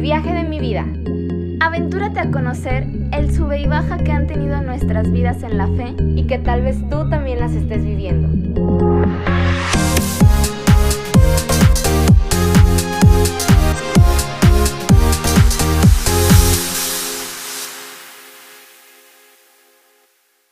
viaje de mi vida. Aventúrate a conocer el sube y baja que han tenido nuestras vidas en la fe y que tal vez tú también las estés viviendo.